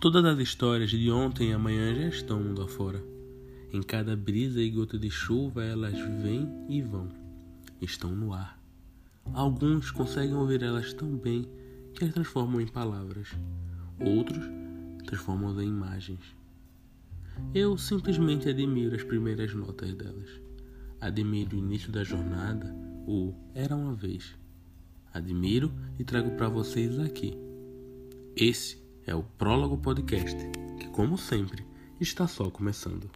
Todas as histórias de ontem e amanhã já estão mundo afora. Em cada brisa e gota de chuva elas vêm e vão. Estão no ar. Alguns conseguem ouvir elas tão bem que as transformam em palavras. Outros transformam-as em imagens. Eu simplesmente admiro as primeiras notas delas. Admiro o início da jornada, o Era uma vez. Admiro e trago para vocês aqui. Esse é o Prólogo Podcast, que, como sempre, está só começando.